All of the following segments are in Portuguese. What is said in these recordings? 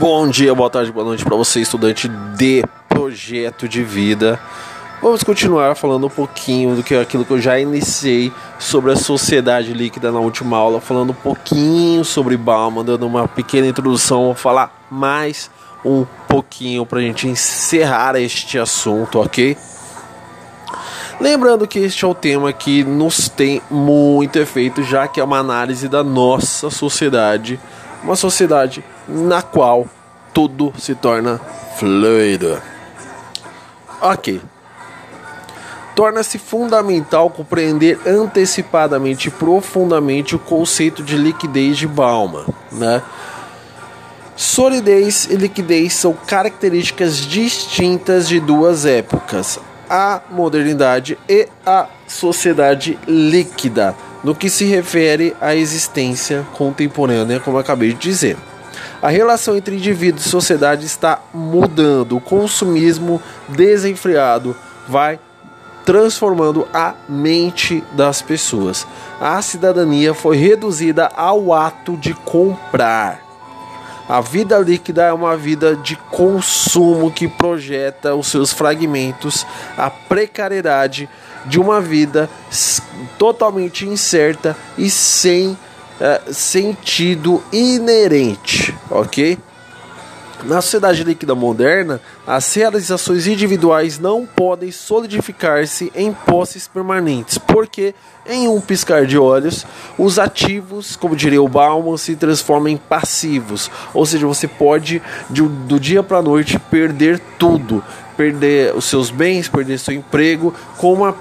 Bom dia, boa tarde, boa noite para você, estudante de projeto de vida. Vamos continuar falando um pouquinho do que aquilo que eu já iniciei sobre a sociedade líquida na última aula, falando um pouquinho sobre Bauman, dando uma pequena introdução, vou falar mais um pouquinho para a gente encerrar este assunto, ok? Lembrando que este é o tema que nos tem muito efeito, já que é uma análise da nossa sociedade, uma sociedade na qual tudo se torna fluido. Ok. Torna-se fundamental compreender antecipadamente e profundamente o conceito de liquidez de Bauman, né? Solidez e liquidez são características distintas de duas épocas, a modernidade e a sociedade líquida, no que se refere à existência contemporânea, como acabei de dizer. A relação entre indivíduo e sociedade está mudando. O consumismo desenfreado vai transformando a mente das pessoas. A cidadania foi reduzida ao ato de comprar. A vida líquida é uma vida de consumo que projeta os seus fragmentos, a precariedade de uma vida totalmente incerta e sem uh, sentido inerente, ok? Na sociedade líquida moderna, as realizações individuais não podem solidificar-se em posses permanentes, porque, em um piscar de olhos, os ativos, como diria o Bauman, se transformam em passivos. Ou seja, você pode, de, do dia para a noite, perder tudo, perder os seus bens, perder seu emprego, com uma,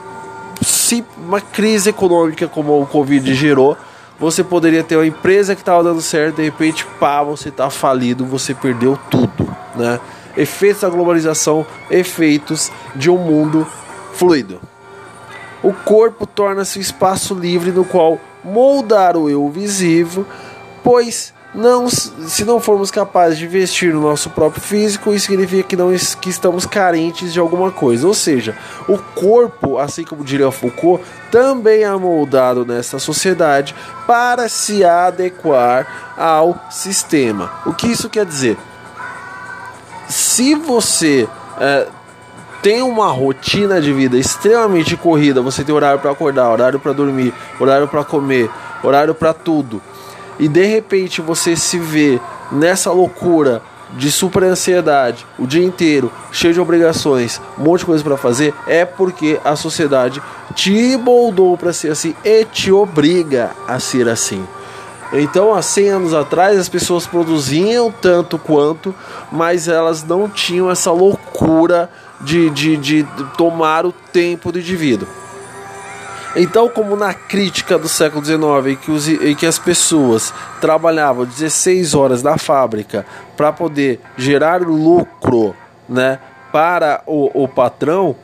uma crise econômica como o Covid gerou você poderia ter uma empresa que estava dando certo, de repente, pá, você está falido, você perdeu tudo, né? Efeitos da globalização, efeitos de um mundo fluido. O corpo torna-se um espaço livre no qual moldar o eu visível, pois não, se não formos capazes de vestir o nosso próprio físico, isso significa que, não, que estamos carentes de alguma coisa. Ou seja, o corpo, assim como diria Foucault, também é moldado nessa sociedade para se adequar ao sistema. O que isso quer dizer? Se você é, tem uma rotina de vida extremamente corrida, você tem horário para acordar, horário para dormir, horário para comer, horário para tudo e de repente você se vê nessa loucura de super ansiedade o dia inteiro, cheio de obrigações, um monte de coisa para fazer, é porque a sociedade te moldou para ser assim e te obriga a ser assim. Então, há 100 anos atrás, as pessoas produziam tanto quanto, mas elas não tinham essa loucura de, de, de tomar o tempo do indivíduo. Então, como na crítica do século XIX, em que, os, em que as pessoas trabalhavam 16 horas na fábrica para poder gerar lucro né, para o, o patrão,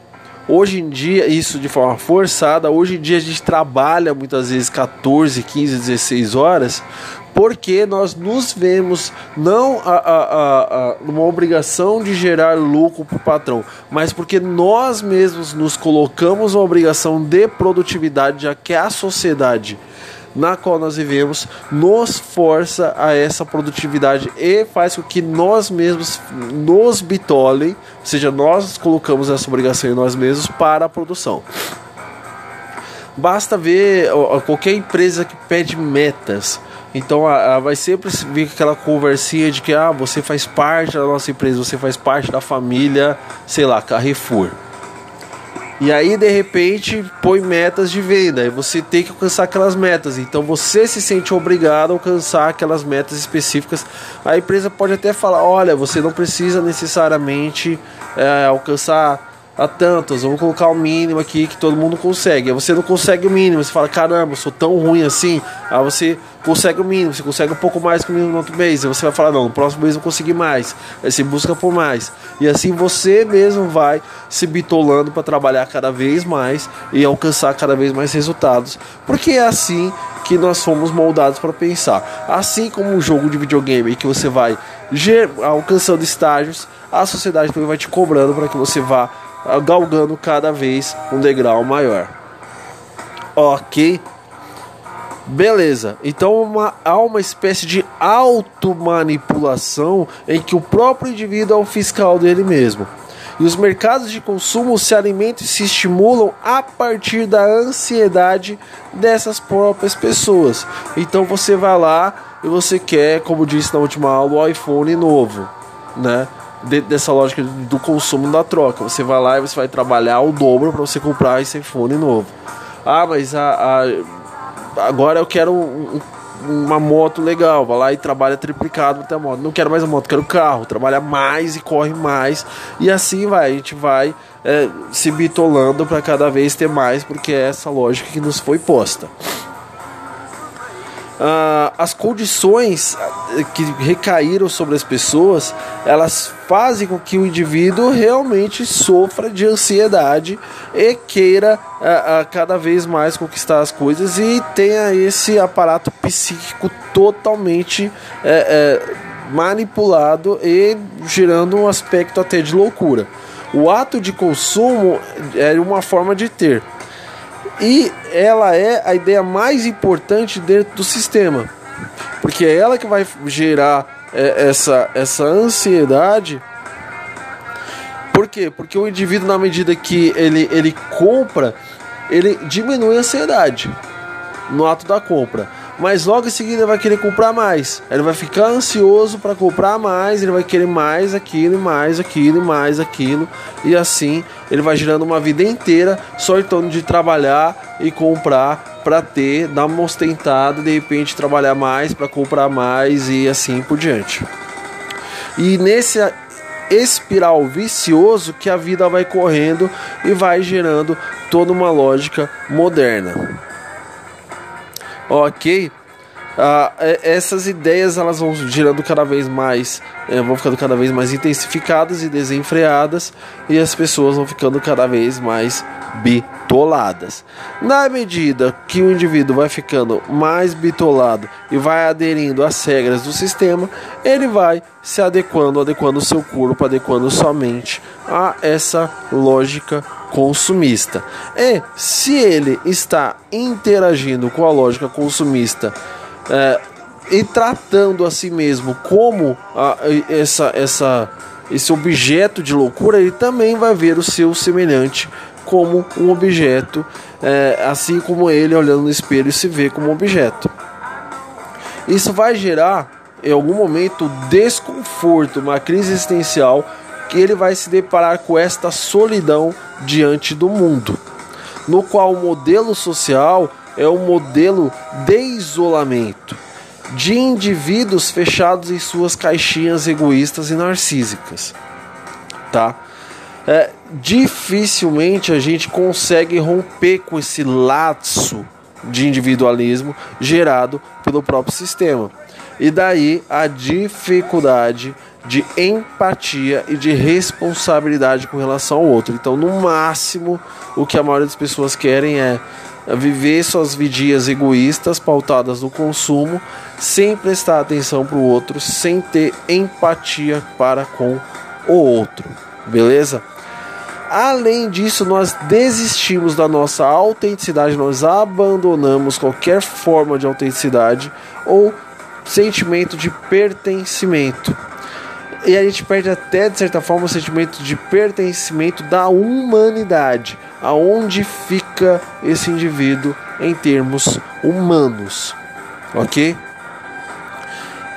Hoje em dia, isso de forma forçada, hoje em dia a gente trabalha muitas vezes 14, 15, 16 horas, porque nós nos vemos não a, a, a, numa obrigação de gerar lucro para o patrão, mas porque nós mesmos nos colocamos uma obrigação de produtividade, já que a sociedade na qual nós vivemos nos força a essa produtividade e faz com que nós mesmos nos bitolem, ou seja, nós colocamos essa obrigação em nós mesmos para a produção. Basta ver qualquer empresa que pede metas. Então a, a, vai sempre vir aquela conversinha de que ah, você faz parte da nossa empresa, você faz parte da família, sei lá, Carrefour. E aí, de repente, põe metas de venda. E você tem que alcançar aquelas metas. Então você se sente obrigado a alcançar aquelas metas específicas. A empresa pode até falar: olha, você não precisa necessariamente é, alcançar a tantos, vou colocar o mínimo aqui que todo mundo consegue. Aí você não consegue o mínimo, você fala, caramba, eu sou tão ruim assim. Aí você consegue o mínimo, você consegue um pouco mais que o mínimo no outro mês. Aí você vai falar, não, no próximo mês eu consegui mais. Aí você busca por mais. E assim você mesmo vai se bitolando para trabalhar cada vez mais e alcançar cada vez mais resultados. Porque é assim que nós fomos moldados para pensar. Assim como um jogo de videogame que você vai alcançando estágios, a sociedade também vai te cobrando para que você vá galgando cada vez um degrau maior. Ok? Beleza, então uma, há uma espécie de automanipulação em que o próprio indivíduo é o fiscal dele mesmo. E os mercados de consumo se alimentam e se estimulam a partir da ansiedade dessas próprias pessoas. Então você vai lá e você quer, como disse na última aula, o iPhone novo, né? Dentro dessa lógica do consumo da troca. Você vai lá e você vai trabalhar o dobro para você comprar esse iPhone novo. Ah, mas a, a agora eu quero um, uma moto legal, vai lá e trabalha triplicado ter a moto. Não quero mais a moto, quero carro, trabalha mais e corre mais. E assim vai, a gente vai é, se bitolando para cada vez ter mais, porque é essa lógica que nos foi posta. Uh, as condições eh, que recaíram sobre as pessoas, elas fazem com que o indivíduo realmente sofra de ansiedade e queira uh, uh, cada vez mais conquistar as coisas e tenha esse aparato psíquico totalmente manipulado e gerando um aspecto até de loucura. O ato de consumo é uma forma de ter e ela é a ideia mais importante dentro do sistema, porque é ela que vai gerar é, essa, essa ansiedade. Por quê? Porque o indivíduo, na medida que ele, ele compra, ele diminui a ansiedade no ato da compra mas logo em seguida ele vai querer comprar mais. Ele vai ficar ansioso para comprar mais, ele vai querer mais aquilo, mais aquilo, mais aquilo, e assim ele vai girando uma vida inteira só em torno de trabalhar e comprar para ter, dar uma ostentada, de repente trabalhar mais para comprar mais e assim por diante. E nesse espiral vicioso que a vida vai correndo e vai gerando toda uma lógica moderna ok? Ah, essas ideias elas vão girando cada vez mais, é, vão ficando cada vez mais intensificadas e desenfreadas, e as pessoas vão ficando cada vez mais bitoladas. Na medida que o indivíduo vai ficando mais bitolado e vai aderindo às regras do sistema, ele vai se adequando, adequando o seu corpo, adequando somente a essa lógica consumista. E se ele está interagindo com a lógica consumista é, e tratando a si mesmo como a, essa, essa, esse objeto de loucura, ele também vai ver o seu semelhante como um objeto, é, assim como ele olhando no espelho se vê como um objeto. Isso vai gerar em algum momento desconforto, uma crise existencial que ele vai se deparar com esta solidão diante do mundo, no qual o modelo social é um modelo de isolamento, de indivíduos fechados em suas caixinhas egoístas e narcísicas, tá? É, dificilmente a gente consegue romper com esse laço de individualismo gerado pelo próprio sistema. E daí a dificuldade de empatia e de responsabilidade com relação ao outro. Então, no máximo, o que a maioria das pessoas querem é viver suas vidinhas egoístas pautadas no consumo, sem prestar atenção para o outro, sem ter empatia para com o outro. Beleza? Além disso, nós desistimos da nossa autenticidade, nós abandonamos qualquer forma de autenticidade ou sentimento de pertencimento. E a gente perde até, de certa forma, o sentimento de pertencimento da humanidade. Aonde fica esse indivíduo em termos humanos. Ok?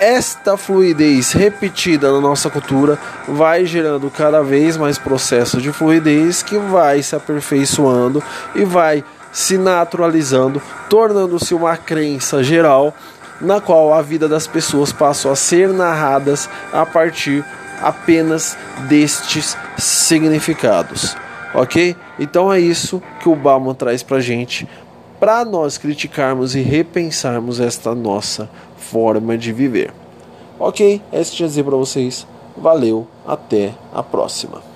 Esta fluidez repetida na nossa cultura vai gerando cada vez mais processo de fluidez que vai se aperfeiçoando e vai se naturalizando, tornando-se uma crença geral na qual a vida das pessoas passou a ser narradas a partir apenas destes significados. Ok? Então é isso que o Bauman traz para gente, para nós criticarmos e repensarmos esta nossa forma de viver. Ok? É isso que eu dizer para vocês. Valeu, até a próxima.